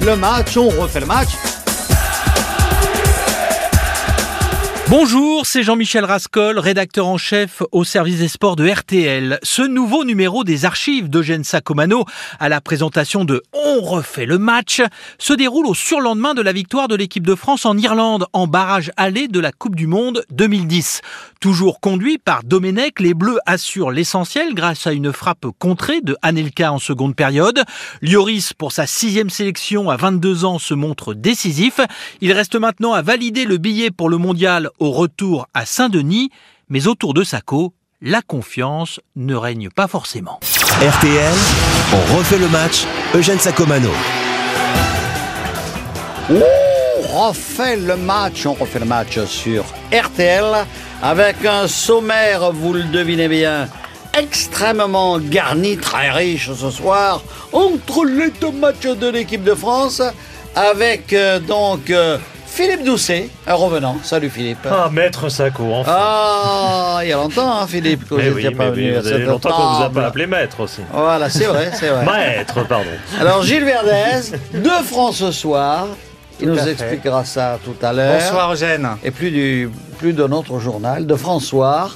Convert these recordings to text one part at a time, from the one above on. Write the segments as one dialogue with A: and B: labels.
A: le match, on refait le match.
B: Bonjour, c'est Jean-Michel Rascol, rédacteur en chef au service des sports de RTL. Ce nouveau numéro des archives d'Eugène Sacomano à la présentation de On refait le match se déroule au surlendemain de la victoire de l'équipe de France en Irlande en barrage aller de la Coupe du Monde 2010. Toujours conduit par Domenech, les Bleus assurent l'essentiel grâce à une frappe contrée de Anelka en seconde période. Lloris, pour sa sixième sélection à 22 ans, se montre décisif. Il reste maintenant à valider le billet pour le mondial au retour à Saint-Denis, mais autour de Sacco, la confiance ne règne pas forcément.
C: RTL, on refait le match, Eugène Sacomano.
A: On refait le match, on refait le match sur RTL avec un sommaire, vous le devinez bien, extrêmement garni, très riche ce soir, entre les deux matchs de l'équipe de France, avec euh, donc euh, Philippe Doucet, un revenant. Salut Philippe.
D: Ah, maître Sacco, enfin.
A: Ah, il y a longtemps, hein, Philippe, que
D: Mais
A: vous
D: oui,
A: n'étiez pas venu
D: oui,
A: à cette
D: longtemps qu'on vous a pas appelé maître aussi.
A: Voilà, c'est vrai, c'est vrai.
D: Maître, pardon.
A: Alors Gilles Verdez, de France ce soir, il nous
E: fait.
A: expliquera ça tout à l'heure.
E: Bonsoir Eugène.
A: Et plus, du, plus d'un autre journal, de François.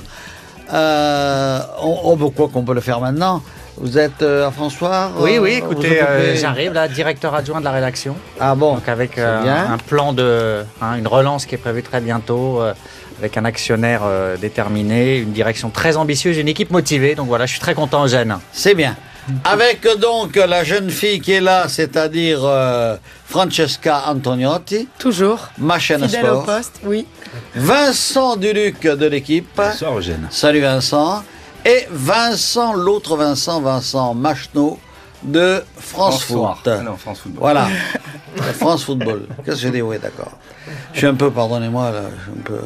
A: Euh, on, on, bon, quoi qu'on peut le faire maintenant. Vous êtes euh, à François
E: Oui,
A: euh,
E: oui,
A: vous
E: écoutez, euh, j'arrive là, directeur adjoint de la rédaction.
A: Ah bon
E: Donc avec euh, un plan de, hein, une relance qui est prévue très bientôt, euh, avec un actionnaire euh, déterminé, une direction très ambitieuse, une équipe motivée. Donc voilà, je suis très content Eugène.
A: C'est bien. Avec euh, donc la jeune fille qui est là, c'est-à-dire euh, Francesca Antoniotti,
F: Toujours.
A: ma chaîne
F: Fidèle au poste, oui.
A: Vincent Duluc de l'équipe.
G: Bonsoir Eugène.
A: Salut Vincent. Et Vincent, l'autre Vincent, Vincent Machneau de France. Foot.
G: Ah non, France Football.
A: Voilà. France Football. Qu'est-ce que j'ai dit? Oui, d'accord. Je suis un peu, pardonnez-moi, là, je suis un peu.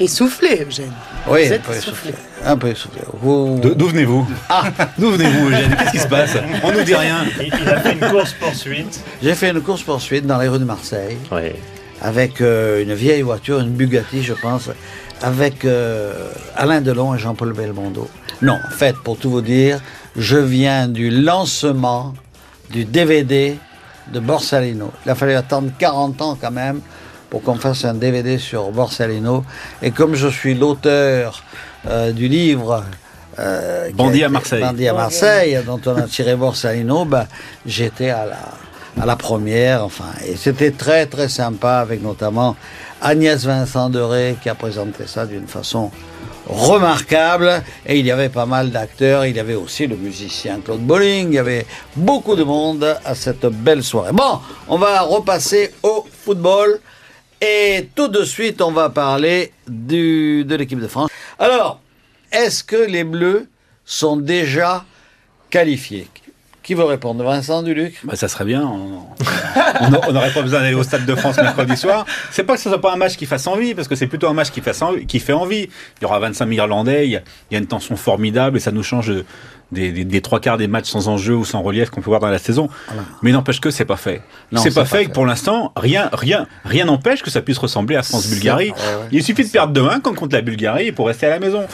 F: Essoufflé, Eugène.
A: Oui,
F: Vous
A: un
F: êtes
A: peu
F: essoufflé.
A: essoufflé. Un peu essoufflé. Vous...
G: D'o- D'où venez-vous? Ah D'où venez-vous Eugène? Qu'est-ce qui se passe? On nous dit rien.
D: Il, il a fait une course poursuite.
A: J'ai fait une course-poursuite dans les rues de Marseille
D: Oui.
A: avec euh, une vieille voiture, une Bugatti, je pense, avec euh, Alain Delon et Jean-Paul Belmondo. Non, en fait, pour tout vous dire, je viens du lancement du DVD de Borsalino. Il a fallu attendre 40 ans quand même pour qu'on fasse un DVD sur Borsalino. Et comme je suis l'auteur euh, du livre euh,
G: Bandit à Marseille.
A: Bandit à Marseille, dont on a tiré Borsalino, ben, j'étais à la, à la première. Enfin, et c'était très très sympa avec notamment Agnès Vincent de Ré qui a présenté ça d'une façon remarquable. Et il y avait pas mal d'acteurs, il y avait aussi le musicien Claude Bolling, il y avait beaucoup de monde à cette belle soirée. Bon, on va repasser au football. Et tout de suite on va parler de l'équipe de France. Alors, est-ce que les Bleus sont déjà qualifiés? Qui veut répondre Vincent Duluc?
G: Bah, ça serait bien. On n'aurait pas besoin d'aller au Stade de France mercredi soir. C'est pas que ce soit pas un match qui fasse envie, parce que c'est plutôt un match qui, fasse envie- qui fait envie. Il y aura 25 000 Irlandais, il y a, il y a une tension formidable et ça nous change des, des- des trois quarts des matchs sans enjeu ou sans relief qu'on peut voir dans la saison. Mais n'empêche que c'est pas fait. C'est pas
A: pas
G: fait. Pour l'instant, rien, rien, rien n'empêche que ça puisse ressembler à France-Bulgarie.
A: Ouais, ouais.
G: Il suffit de perdre demain quand contre la Bulgarie pour rester à la maison.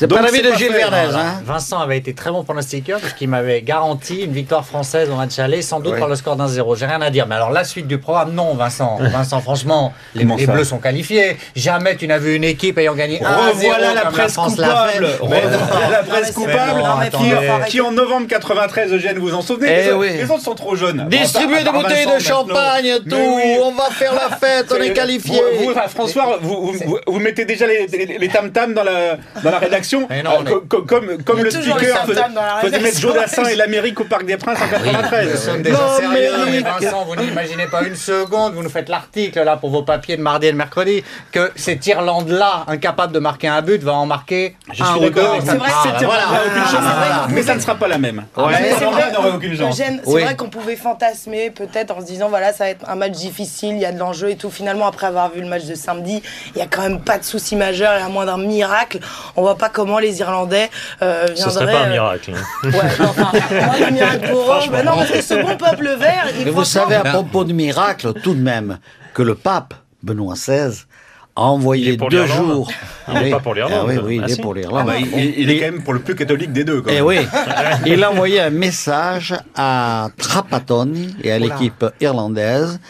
A: C'est pas l'avis de Gilles Verdez, hein
E: Vincent avait été très bon pronostiqueur parce qu'il m'avait garanti une victoire française au match aller, sans doute
A: Ouais.
E: par le score d'un zéro. J'ai rien à dire. Mais alors la suite du programme, non, Vincent. Vincent, franchement, les, Bleus sont qualifiés. Jamais tu n'as vu une équipe ayant gagné 1 0
G: Revoilà la presse coupable. Revoilà la presse coupable. qui, en novembre 93, Eugène, vous vous en souvenez?
A: Eh
G: les, autres-
A: oui.
G: les autres sont trop jeunes.
A: Distribuer des bouteilles de champagne, tout.
G: Oui.
A: On va faire la fête, on est qualifiés.
G: Vous, François, vous, mettez déjà les, tam-tams dans la, dans
E: Mais non,
G: Euh,
E: mais-
G: comme le speaker faisait, faisait mettre. Jodassin et l'Amérique au Parc des Princes en
E: Nous
G: 93.
E: sommes déjà
A: Non,
E: sérieux,
A: mais.
E: Vincent, vous n'imaginez pas une seconde, vous nous faites l'article là pour vos papiers de mardi et de mercredi, que cette Irlande-là, incapable de marquer un but, va en marquer
G: Je
E: un
G: suis d'accord
F: C'est vrai,
G: Ah,
F: Ah,
G: Mais ça ne sera pas la même.
F: Mais c'est vrai, qu'on pouvait fantasmer peut-être en se disant voilà ça va être un match difficile, il y a de l'enjeu et tout. Finalement après avoir vu le match de samedi, il y a quand même pas de souci majeur et à moins d'un miracle, on voit pas comment les Irlandais euh, viendraient.
D: Ce serait pas un
F: euh,
D: miracle. hein.
F: Ouais, non, enfin, miracle pour eux. Mais non, parce que ce bon peuple vert, il
A: Mais vous savez à propos de miracle, tout de même, que le pape, Benoît XVI, a envoyé deux jours.
D: Il n'est pas pour l'Irlande.
A: Ah oui, oui,
D: Ah
A: il est
D: si.
A: pour
G: Ah
A: l'Irlande.
G: bah, il, il est quand même pour le plus catholique des deux. Quand
A: Eh oui, il a envoyé un message à Trapattoni et à l'équipe irlandaise.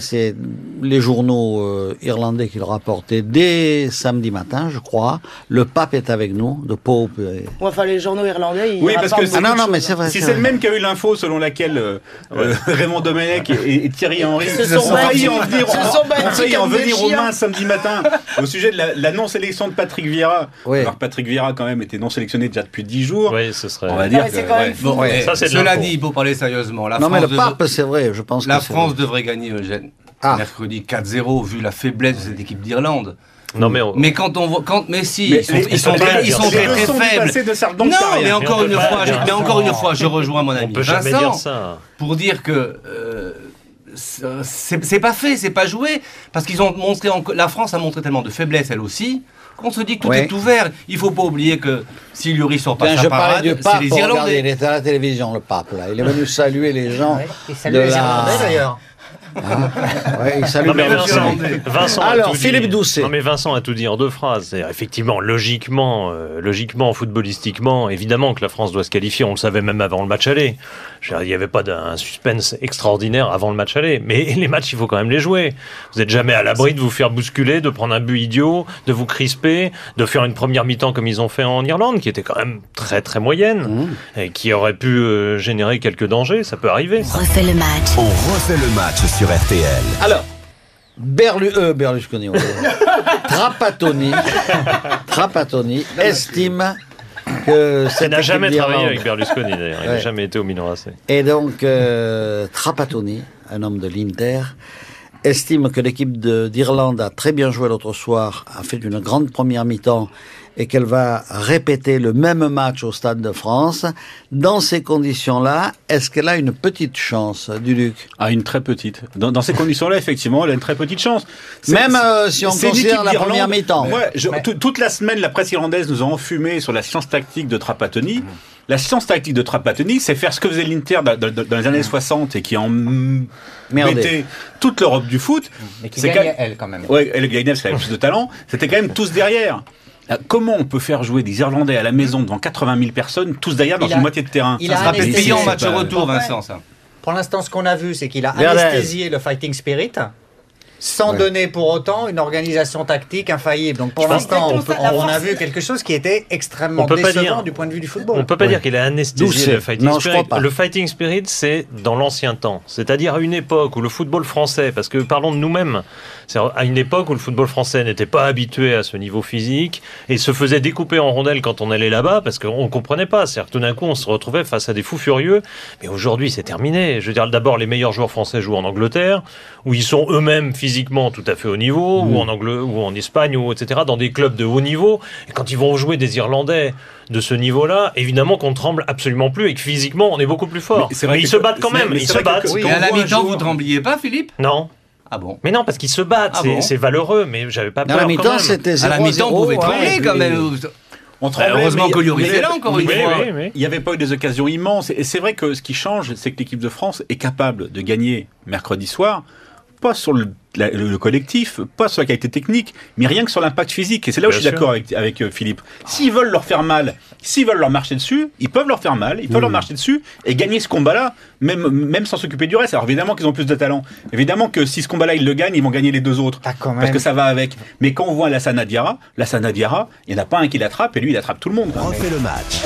A: C'est les journaux euh, irlandais qui le rapportaient dès samedi matin, je crois. Le pape est avec nous, de Pope. et-
F: Ouais, Enfin, les journaux irlandais, ils
G: Oui, parce que
A: Ah non, non, mais c'est
F: hein.
A: vrai.
G: Si
A: c'est
G: c'est le même qui a eu l'info selon laquelle euh, euh, Raymond Domenech et, et Thierry Henry
F: Se sont
G: ont failli en venir,
F: se
G: en venir aux mains samedi matin au sujet de la, la non-sélection de Patrick Vieira.
A: Oui.
G: Alors Patrick Vieira quand même était non sélectionné déjà depuis 10 jours.
D: Oui, ce serait.
G: On va
F: Non,
G: dire
H: cela dit, il faut parler sérieusement. La
A: Non, mais
H: France
A: le pape, c'est vrai, je pense
H: La France
A: vrai.
H: devrait gagner, Eugène.
A: Ah.
H: Mercredi 4-0, vu la faiblesse de cette équipe d'Irlande.
D: Non, mais. on-
H: Mais quand on voit, quand, mais si,
G: Mais
H: ils sont, ils sont très, ils sont très, très faibles. Non, mais encore une fois, je, mais encore une fois, je rejoins mon
D: On
H: ami
D: peut jamais
H: Vincent
D: dire ça.
H: pour dire que euh, c'est c'est pas fait, c'est pas joué, parce qu'ils ont montré, en- la France a montré tellement de faiblesse elle aussi. qu'on se dit que tout
A: Ouais.
H: est ouvert. Il faut pas oublier que si Lloris sort pas
A: Tiens,
H: sa
A: je parlais
H: parade,
A: du
H: c'est
A: pape,
H: les
A: regardez, il
H: Irlandais.
A: était à la télévision, le pape, là. Il est venu saluer les gens.
E: Ouais, il salue
A: de
E: les
A: la-
E: Irlandais d'ailleurs.
A: Ouais, il salue
D: Non, mais Vincent. Vincent
A: Alors, Philippe
D: dit.
A: Doucet.
D: Non, mais Vincent a tout dit en deux phrases. Effectivement, logiquement, euh, logiquement, footballistiquement, évidemment que la France doit se qualifier. On le savait même avant le match aller. Il n'y avait pas d'un suspense extraordinaire avant le match aller. Mais les matchs, il faut quand même les jouer. Vous n'êtes jamais à l'abri de vous faire bousculer, de prendre un but idiot, de vous crisper, de faire une première mi-temps comme ils ont fait en Irlande, qui était quand même très très moyenne et qui aurait pu euh, générer quelques dangers. Ça peut arriver.
I: refait le match.
C: On refait le match sur RTL.
A: Alors, Berlu, euh, Berlusconi, ouais. Trapattoni, Trapattoni estime que
D: Il n'a jamais travaillé avec Berlusconi d'ailleurs. Il n'a
A: Ouais.
D: jamais été au Milan AC.
A: Et donc, euh, Trapattoni, un homme de l'Inter, estime que l'équipe de- d'Irlande a très bien joué l'autre soir, a fait une grande première mi-temps et qu'elle va répéter le même match au Stade de France. Dans ces conditions-là, est-ce qu'elle a une petite chance, Duluc
G: Ah, une très petite. Dans, dans ces conditions-là, effectivement, elle a une très petite chance.
A: Même euh, si on considère la première mi-temps.
G: Ouais, toute la semaine, la presse irlandaise nous a enfumé sur la science tactique de Trapattoni. La science tactique de Trapattoni, c'est faire ce que faisait l'Inter dans, dans- dans les années 60 et qui en mettait toute l'Europe du foot.
E: Mais qui gagnait,
G: quand-
E: elle, quand même.
G: Ouais, elle gagnait parce qu'elle avait plus de talent. C'était quand même tous derrière. Euh, Comment on peut faire jouer des Irlandais à la maison devant 80 000 personnes, tous derrière dans
E: Il
G: une
E: a-
G: moitié de terrain
E: il
H: Ça
E: a
H: sera payant en match retour. Vincent, ça.
E: Pour l'instant, ce qu'on a vu, c'est qu'il a
A: Verdez.
E: anesthésié le fighting spirit. Sans
A: Ouais.
E: donner pour autant une organisation tactique infaillible. Donc pour l'instant, on, peut- a vu quelque chose qui était extrêmement décevant
D: dire.
E: du point de vue du football.
D: On peut pas dire qu'il a anesthésié le fighting
A: Non, je
D: spirit.
A: crois pas.
D: Le fighting spirit, c'est dans l'ancien temps, c'est-à-dire à une époque où le football français, parce que parlons de nous-mêmes, c'est à une époque où le football français n'était pas habitué à ce niveau physique et se faisait découper en rondelles quand on allait là-bas, parce qu'on comprenait pas. C'est-à-dire que tout d'un coup, on se retrouvait face à des fous furieux. Mais aujourd'hui, c'est terminé. Je veux dire, d'abord, les meilleurs joueurs français jouent en Angleterre, où ils sont eux-mêmes physiquement tout à fait au niveau, ou en Angle ou en Espagne, ou etc., dans des clubs de haut niveau. Et quand ils vont jouer des Irlandais de ce niveau-là, évidemment qu'on tremble absolument plus et que physiquement on est beaucoup plus fort.
G: Mais
D: ils
G: que-
D: se battent quand même,
G: mais
D: ils se battent.
G: oui,
H: à
G: on
H: la mi-temps, vous trembliez pas, Philippe?
D: Non,
H: Ah bon?
D: Mais non, parce qu'ils se battent,
H: Ah
D: c'est
H: bon
D: valeureux, mais j'avais pas peur
A: la
D: quand
A: mi-temps, c'était 0
H: À la mi-temps, vous pouvez trembler quand même.
G: On
H: Bah,
G: tremblait,
H: heureusement
G: mais-
H: que est là encore une
D: Oui,
H: fois.
D: oui, oui.
G: Il n'y avait pas eu des occasions immenses. Et c'est vrai que ce qui change, c'est que l'équipe de France est capable de gagner mercredi soir, pas sur le, la- le- le collectif, pas sur la qualité technique, mais rien que sur l'impact physique. Et c'est là où
D: Bien
G: je suis d'accord avec, avec euh, Philippe. S'ils veulent leur faire mal, s'ils veulent leur marcher dessus, ils peuvent leur faire mal, ils peuvent leur marcher dessus et gagner ce combat-là, même, même sans s'occuper du reste. Alors évidemment qu'ils ont plus de talent. Évidemment que si ce combat-là, ils le gagnent, ils vont gagner les deux autres.
E: Quand
G: Parce que ça va avec. Mais quand on voit la Diarra, la Diarra, il n'y en a pas un qui l'attrape et lui, il attrape tout le monde.
C: Refait le match.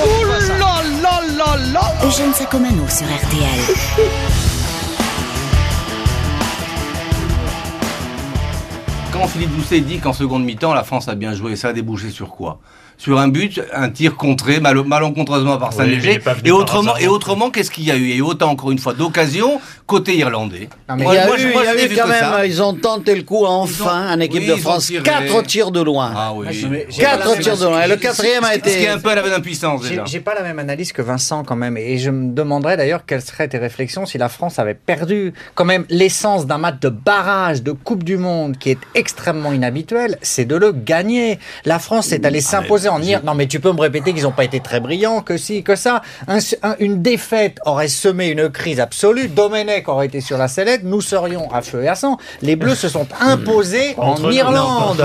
I: Eugène Sacomano sur RTL.
H: Philippe Doucet dit qu'en seconde mi-temps, la France a bien joué, ça a débouché sur quoi? Sur un but, un tir contré mal- malencontreusement par Saint-Léger. et autrement, et autrement qu'est-ce qu'il y a eu? Il y a eu autant, encore une fois, d'occasions côté irlandais.
E: Non, mais
A: Il y a
H: moi,
A: eu,
H: je- moi,
A: il y a
H: je n'ai
A: eu
H: vu
A: quand
H: que
A: même,
H: ça.
A: ils ont tenté le coup enfin en équipe
H: oui,
A: de France. Quatre tirs de loin.
H: Ah oui.
A: Quatre tirs de loin. Et le quatrième a
H: Ce qui est
A: été.
H: un peu à l'aveu d'impuissance
E: J'ai
H: déjà.
E: j'ai pas la même analyse que Vincent quand même, et je me demanderais d'ailleurs quelles seraient tes réflexions si la France avait perdu quand même l'essence d'un match de barrage de Coupe du Monde qui est extrêmement inhabituel, c'est de le gagner. La France est allée s'imposer En dire non mais tu peux me répéter qu'ils n'ont pas été très brillants, que si, que ça. Un- un- une défaite aurait semé une crise absolue. Domenech aurait été sur la sellette, nous serions à feu et à sang. Les Bleus se sont imposés en
D: Entre
E: Irlande.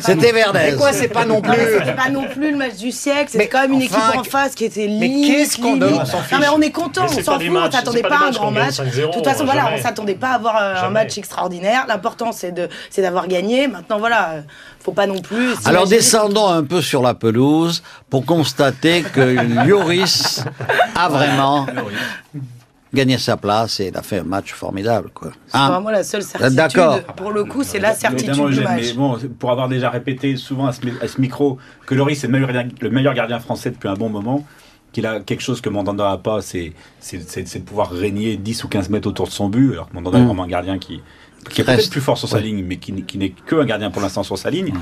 A: C'était Verdez.
E: Mais quoi, c'est pas non plus.
F: C'était pas non plus le match du siècle, c'était
E: Mais
F: quand même une
E: enfin,
F: équipe en face qui était
E: mais
F: limite.
E: qu'est-ce qu'on donne On s'en
F: Non mais on est content,
D: Mais
F: on s'en fout, on s'attendait
D: pas
F: à un grand match.
D: 5-0,
F: De toute façon, voilà, on s'attendait pas à avoir un match extraordinaire. L'important c'est de c'est d'avoir gagné. Maintenant voilà, faut pas non plus.
A: Alors descendons un peu sur la pelouse pour constater que Lloris a vraiment gagné sa place et il a fait un match formidable. Quoi.
F: C'est
A: Hein
F: vraiment la seule certitude.
A: D'accord.
F: Pour le coup, c'est la certitude du match.
G: mais bon, pour avoir déjà répété souvent à ce, mi- à ce micro que Loris est le meilleur, gardien- le meilleur gardien français depuis un bon moment, qu'il a quelque chose que Mandanda n'a pas, c'est c'est- c'est- c'est de pouvoir régner 10 ou 15 mètres autour de son but, alors que Mandanda est
A: Mm.
G: vraiment un gardien qui, qui est
A: Reste.
G: peut-être plus fort sur sa ligne, mais qui, n'est- qui n'est que un gardien pour l'instant sur sa ligne.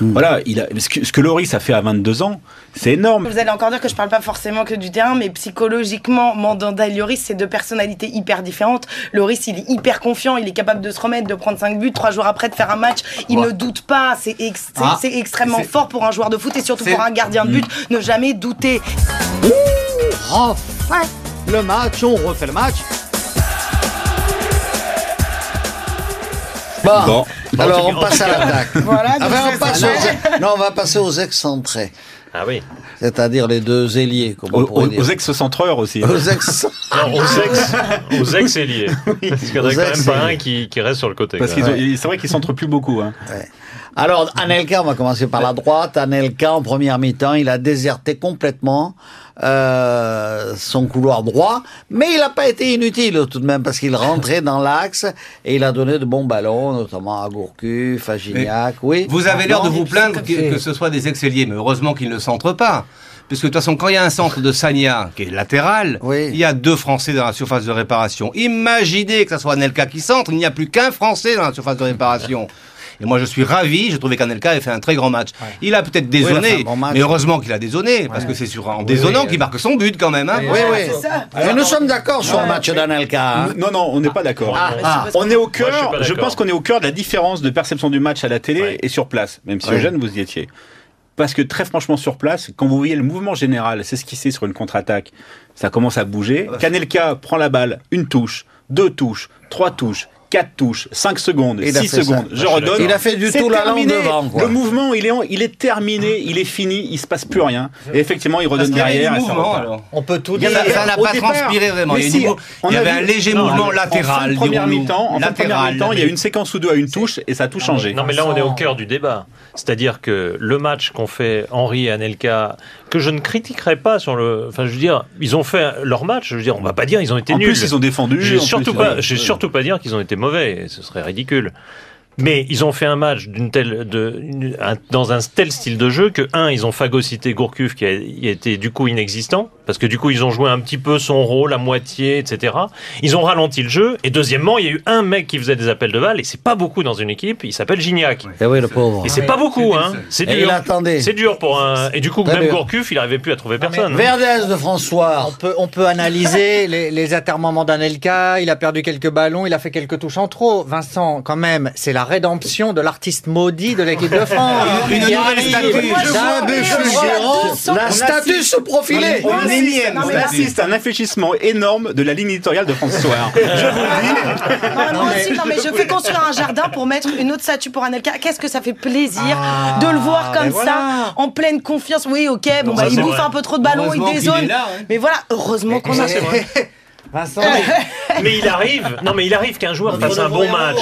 A: Mm.
G: Voilà, il a, ce, que, ce que Loris a fait à 22 ans, c'est énorme.
F: Vous allez encore dire que je parle pas forcément que du terrain, mais psychologiquement, Mandanda et Lloris, c'est deux personnalités hyper différentes. Lloris, il est hyper confiant, il est capable de se remettre, de prendre 5 buts, trois jours après de faire un match. Il
H: Ouais.
F: ne doute pas, c'est ex-
H: Ah,
F: c'est extrêmement
H: c'est-
F: fort pour un joueur de foot et surtout
H: c'est-
F: pour un gardien de but, ne jamais douter.
A: Enfin, le match, on refait le match. Bon,
G: Bon.
A: alors on passe à l'attaque.
F: Voilà,
A: Enfin, on passe
F: ça.
A: aux, non, on va passer aux excentrés,
D: Ah oui.
A: c'est-à-dire les deux ailiers, comme on
G: Aux,
A: pourrait
G: aux-
A: dire.
G: aux ex-centreurs aussi.
A: Aux ex-
D: Non, aux ex, aux ex ailiers. Parce qu'il n'y en a quand même pas un qui, qui reste sur le côté.
G: Parce c'est vrai qu'ils s'entrent plus beaucoup. Hein.
A: Alors, Anelka, on va commencer par la droite. Anelka, en première mi-temps, il a déserté complètement euh, son couloir droit, mais il n'a pas été inutile tout de même, parce qu'il rentrait dans l'axe et il a donné de bons ballons, notamment à Gourcuff, à Gignac, oui.
H: Vous avez l'air de vous plaindre que, que ce soit des ex-ailiers, mais heureusement qu'ils ne centrent pas. Parce que de toute façon, quand il y a un centre de Sagna qui est latéral,
A: Oui.
H: il y a deux Français dans la surface de réparation. Imaginez que ce soit Anelka qui centre, il n'y a plus qu'un Français dans la surface de réparation. Et moi, je suis ravi. J'ai trouvé qu'Anelka ait fait un très grand match. Il a peut-être
A: bon match.
H: mais heureusement qu'il a dézonné, parce que c'est sur un dézonnant qu'il marque son but quand même. hein.
A: Oui, oui.
F: c'est ça.
A: Mais nous sommes d'accord sur le match d'Anelka. hein.
G: Non, non, on n'est pas d'accord.
A: Ah, ah.
G: On est au
D: Moi, je suis
G: cœur, je, pense qu'on est au cœur de la différence de perception du match à la télé
D: Ouais.
G: et sur place, même si
A: Ouais.
G: Eugène, vous y étiez. Parce que très franchement, sur place, quand vous voyez le mouvement général s'esquisser sur une contre-attaque, ça commence à bouger. Kanelka prend la balle, une touche, deux touches, trois touches, quatre touches, cinq secondes,
A: Il a
G: six
A: fait ça.
G: secondes. Je redonne.
A: Il a fait du tout la langue devant, quoi.
G: Le mouvement, il est, en- il est terminé, il est fini, il se passe plus rien. Et effectivement, il
H: Parce
G: redonne derrière. et ça
H: alors.
E: On peut tout
H: Il y
E: dire.
H: a- ça n'a pas
G: départ,
H: transpiré vraiment.
G: mais
H: Il y,
G: si,
H: une-
G: on
H: il y
G: a
H: avait
G: vu-
H: un léger
G: Non,
H: mouvement
G: en fin
H: latéral.
G: en première
H: Latéral,
G: mi-temps, il y a une séquence ou deux à une touche et ça a tout changé.
D: Non, mais là, on est au cœur du débat. C'est-à-dire que le match qu'ont fait Henri et Anelka, que je ne critiquerai pas sur le. Enfin, je veux dire, ils ont fait leur match. Je veux dire, on va pas dire ils ont été
G: En
D: nuls.
G: plus, ils ont défendu.
D: Je vais
G: en
D: surtout
G: plus,
D: pas,
G: ouais.
D: je vais surtout pas dire qu'ils ont été mauvais. Ce serait ridicule. Mais ils ont fait un match d'une telle, de, une- un- dans un tel style de jeu que un, ils ont phagocyté Gourcuff qui a, qui a été du coup inexistant parce que du coup ils ont joué un petit peu son rôle à moitié, etc. Ils ont ralenti le jeu et deuxièmement il y a eu un mec qui faisait des appels de balles et c'est pas beaucoup dans une équipe. Il s'appelle Gignac
A: Eh oui, le pauvre.
D: et c'est pas beaucoup, hein. C'est
A: Et
D: dur. C'est dur pour un. Et du coup, même
A: dur.
D: Gourcuff, il arrivait plus à trouver personne.
A: Verdez de François.
E: On peut, on peut analyser les, les atermoiements d'Anelka. Il a perdu quelques ballons, il a fait quelques touches en trop. Vincent, quand même, c'est la rédemption de l'artiste maudit de l'équipe de France.
H: Une nouvelle statue.
F: je vois
E: fulgurant.
F: 200.
A: La statue se profilait.
G: On assiste, on
H: statue.
G: assiste à un infléchissement énorme de la ligne éditoriale de François. Je vous le dis.
F: Non, moi aussi, non, mais je fais construire un jardin pour mettre une autre statue pour Anelka. Qu'est-ce que ça fait plaisir
E: Ah,
F: de le voir comme
E: ben voilà.
F: ça, en pleine confiance. Oui, ok, bon, bah, il bouffe
D: vrai.
F: un peu trop de ballons, il dézone.
H: là, hein.
F: Mais voilà, heureusement qu'on a.
E: Vincent,
D: Mais il arrive. Non, mais il arrive qu'un joueur fasse un bon match.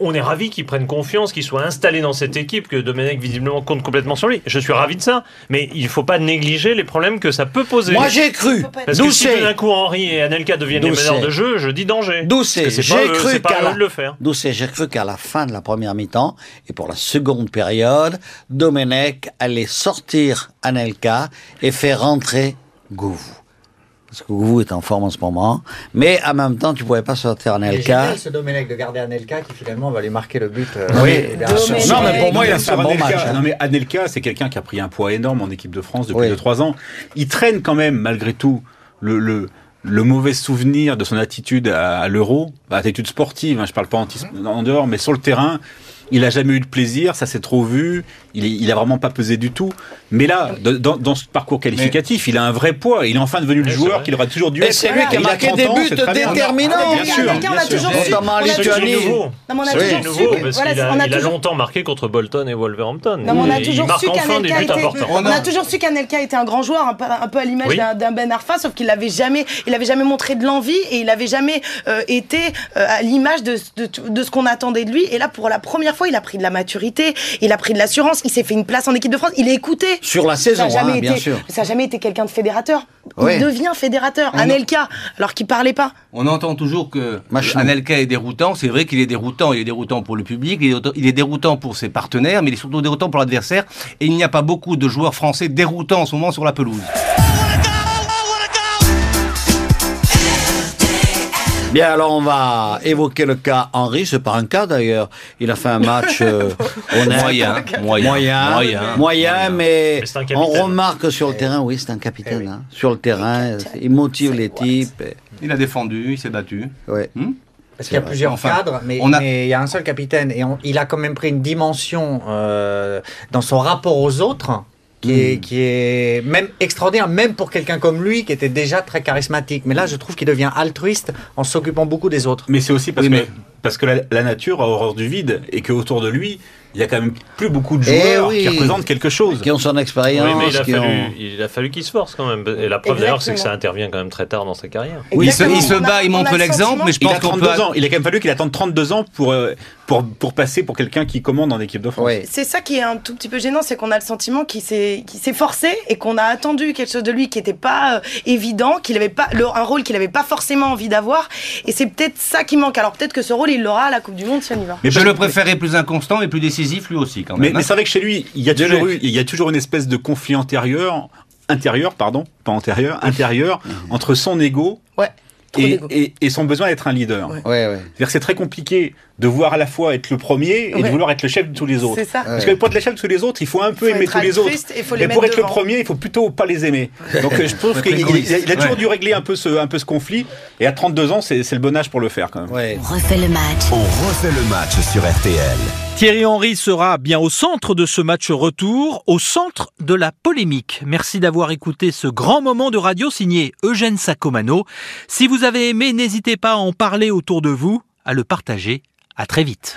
D: On est ravi qu'il prenne confiance, qu'il soit installé dans cette équipe, que Domenech visiblement compte complètement sur lui. Je suis ravi de ça, mais il faut pas négliger les problèmes que ça peut poser.
A: Moi, j'ai cru.
D: Parce que si d'un coup Henri et Anelka deviennent les meneurs de jeu, je dis danger.
A: Doucet. J'ai cru qu'à la-
D: de le faire.
A: Doucet, j'ai cru qu'à la fin de la première mi-temps et pour la seconde période, Domenech allait sortir Anelka et faire rentrer Gouvou. Parce que Gouvou est en forme en ce moment. Mais en même temps, tu pouvais pas sortir Anelka.
E: génial, ce Domenech de garder Anelka qui finalement va lui marquer le but. euh,
A: Oui. Non, mais pour moi, il a fait un bon
G: Anelka-
A: match. hein.
G: Non, mais Anelka, c'est quelqu'un qui a pris un poids énorme en équipe de France depuis
A: Oui.
G: 2-3 ans. Il traîne quand même, malgré tout, le, le, le mauvais souvenir de son attitude à, à l'euro, Bah, attitude sportive, hein, je parle pas en dehors, mais sur le terrain. Il a jamais eu de plaisir, ça s'est trop vu, il, est- il a vraiment pas pesé du tout. Mais là, dans, dans ce parcours qualificatif, il a un vrai poids. Il est enfin devenu le joueur qu'il aura toujours dû
A: Et
G: être.
A: c'est lui qui a marqué
G: 30
A: des buts
G: bien.
A: déterminants.
G: Bien sûr,
F: on
G: bien
F: a
G: sûr.
F: toujours su.
A: Notamment en
F: on a toujours-
A: Lituanie.
D: nouveau.
F: Non, mais on a
A: Oui.
F: toujours
D: C'est
F: su.
D: il a longtemps marqué contre Bolton et Wolverhampton.
F: Non, mais on a
D: Et
F: toujours su
D: enfin des
F: qu'Anelka
D: buts
F: était.
D: importants.
F: On a toujours su qu'Anelka était un grand joueur, un peu, un peu à l'image
D: Oui.
F: d'un- Ben Arfa, sauf qu'il avait jamais, il avait jamais montré de l'envie et il avait jamais euh, été euh, à l'image de, de, de ce qu'on attendait de lui. Et là, pour la première fois, il a pris de la maturité, il a pris de l'assurance, il s'est fait une place en équipe de France, il est écouté.
A: Sur la saison,
F: a jamais
A: hein, bien
F: été-
A: sûr.
F: Ça n'a jamais été quelqu'un de fédérateur. Il devient fédérateur. Anelka, alors qu'il parlait pas.
H: On entend toujours que
A: Machin.
H: Anelka est déroutant. C'est vrai qu'il est déroutant. Il est déroutant pour le public, il est, il est déroutant pour ses partenaires, mais il est surtout déroutant pour l'adversaire. Et il n'y a pas beaucoup de joueurs français déroutants en ce moment sur la pelouse.
A: Bien, alors on va évoquer le cas Henri. C'est pas un cas d'ailleurs. Il a fait un match euh, honnête.
H: Moyen, moyen,
A: moyen,
H: moyen,
A: moyen, mais on remarque sur le terrain, oui, c'est un capitaine. hein. Sur le terrain, il motive les types. et-
H: Il a défendu, il s'est battu.
A: ouais.
E: Parce qu'il y a plusieurs
H: Enfin,
E: cadres, mais,
H: on a-
E: mais il y a un seul capitaine. Et on- il a quand même pris une dimension euh, dans son rapport aux autres qui,
H: Hmm.
E: est, qui est même extraordinaire, même pour quelqu'un comme lui qui était déjà très charismatique. Mais là, je trouve qu'il devient altruiste en s'occupant beaucoup des autres.
G: Mais c'est aussi parce
H: Oui, mais-
G: que parce que la, la nature a horreur du vide et qu'autour de lui, il y a quand même plus beaucoup de
A: Eh
G: joueurs
A: oui.
G: qui représentent quelque chose.
A: Qui ont son
D: Oui,
A: expérience.
D: mais il a
A: qui
D: fallu,
A: ont-
D: il a fallu qu'il se force quand même. Et la preuve d'ailleurs, c'est que ça intervient quand même très tard dans sa carrière.
H: Oui, il se, il se bat, il montre
F: le
H: l'exemple, mais je
G: Il
H: pense
G: a
H: qu'on
G: 32
H: peut.
G: ans. Il a quand même fallu qu'il attende 32 ans pour, euh, pour, pour passer pour quelqu'un qui commande en équipe de France.
A: Ouais.
F: C'est ça qui est un tout petit peu gênant, c'est qu'on a le sentiment qu'il s'est forcé et qu'on a attendu quelque chose de lui qui n'était pas euh, évident, qu'il avait pas le- un rôle qu'il n'avait pas forcément envie d'avoir. Et c'est peut-être ça qui manque. Alors peut-être que ce rôle, il l'aura à la Coupe du Monde si on y va.
G: Mais
H: Je
G: parce-
H: le préférais plus inconstant et plus décisif lui aussi quand
G: Mais,
H: même.
G: mais
H: hein.
G: c'est vrai que chez lui, il y a
H: Dieu
G: toujours
H: l'ait.
G: eu, il y a toujours une espèce de conflit antérieur, intérieur, pardon, pas antérieur, intérieur, entre son ego
F: Ouais.
G: Et, et- et son besoin d'être un leader.
F: Ouais.
G: C'est très compliqué de voir à la fois être le premier et de vouloir être le chef de tous les autres.
F: Ça.
G: Parce que pour être le chef de tous les autres, il faut un peu
F: Faut
G: aimer tous les autres.
F: et faut les
G: Et pour être le premier, il faut plutôt pas les aimer. Donc euh, je trouve
H: Faut
G: qu'il a toujours
H: Ouais.
G: dû régler un peu ce, un peu ce conflit. Et à 32 ans, c'est c'est le bon âge pour le faire quand même.
A: ouais.
I: On refait le match.
C: On refait le match sur RTL.
B: Thierry Henry sera bien au centre de ce match retour, au centre de la polémique. Merci d'avoir écouté ce grand moment de radio signé Eugène Sacomano. Si vous avez aimé, n'hésitez pas à en parler autour de vous, à le partager. À très vite.